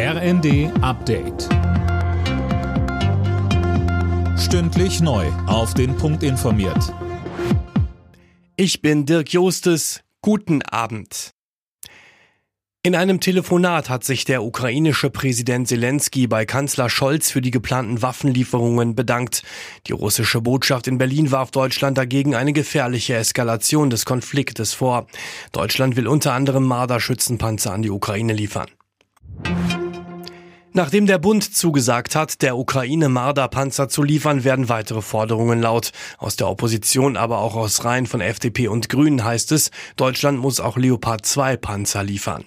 RND Update. Stündlich neu. Auf den Punkt informiert. Ich bin Dirk Jostes. Guten Abend. In einem Telefonat hat sich der ukrainische Präsident Zelensky bei Kanzler Scholz für die geplanten Waffenlieferungen bedankt. Die russische Botschaft in Berlin warf Deutschland dagegen eine gefährliche Eskalation des Konfliktes vor. Deutschland will unter anderem Marder-Schützenpanzer an die Ukraine liefern. Nachdem der Bund zugesagt hat, der Ukraine Marder-Panzer zu liefern, werden weitere Forderungen laut. Aus der Opposition, aber auch aus Reihen von FDP und Grünen heißt es, Deutschland muss auch Leopard 2 Panzer liefern.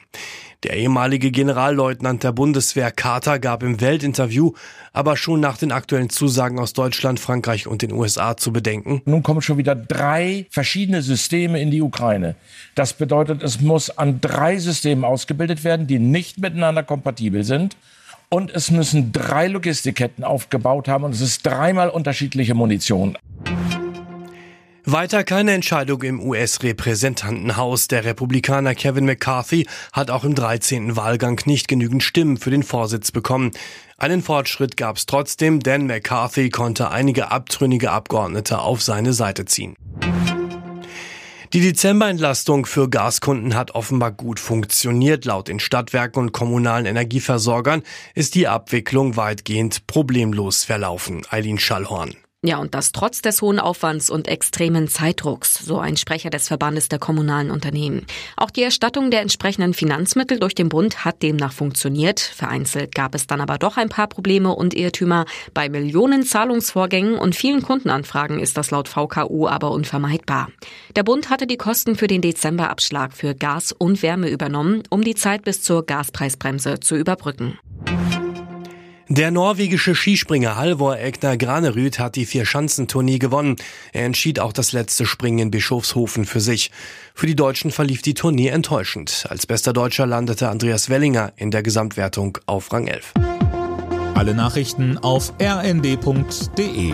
Der ehemalige Generalleutnant der Bundeswehr Carter gab im Weltinterview aber schon nach den aktuellen Zusagen aus Deutschland, Frankreich und den USA zu bedenken. Nun kommen schon wieder drei verschiedene Systeme in die Ukraine. Das bedeutet, es muss an drei Systemen ausgebildet werden, die nicht miteinander kompatibel sind und es müssen drei Logistikketten aufgebaut haben und es ist dreimal unterschiedliche Munition. Weiter keine Entscheidung im US-Repräsentantenhaus. Der Republikaner Kevin McCarthy hat auch im 13. Wahlgang nicht genügend Stimmen für den Vorsitz bekommen. Einen Fortschritt gab es trotzdem, denn McCarthy konnte einige abtrünnige Abgeordnete auf seine Seite ziehen. Die Dezemberentlastung für Gaskunden hat offenbar gut funktioniert. Laut den Stadtwerken und kommunalen Energieversorgern ist die Abwicklung weitgehend problemlos verlaufen. Eileen Schallhorn. Ja, und das trotz des hohen Aufwands und extremen Zeitdrucks, so ein Sprecher des Verbandes der kommunalen Unternehmen. Auch die Erstattung der entsprechenden Finanzmittel durch den Bund hat demnach funktioniert. Vereinzelt gab es dann aber doch ein paar Probleme und Irrtümer. Bei Millionen Zahlungsvorgängen und vielen Kundenanfragen ist das laut VKU aber unvermeidbar. Der Bund hatte die Kosten für den Dezemberabschlag für Gas und Wärme übernommen, um die Zeit bis zur Gaspreisbremse zu überbrücken. Der norwegische Skispringer Halvor Egner Granerüth hat die Vier-Schanzentournee gewonnen. Er entschied auch das letzte Springen in Bischofshofen für sich. Für die Deutschen verlief die Tournee enttäuschend. Als bester Deutscher landete Andreas Wellinger in der Gesamtwertung auf Rang 11. Alle Nachrichten auf rnd.de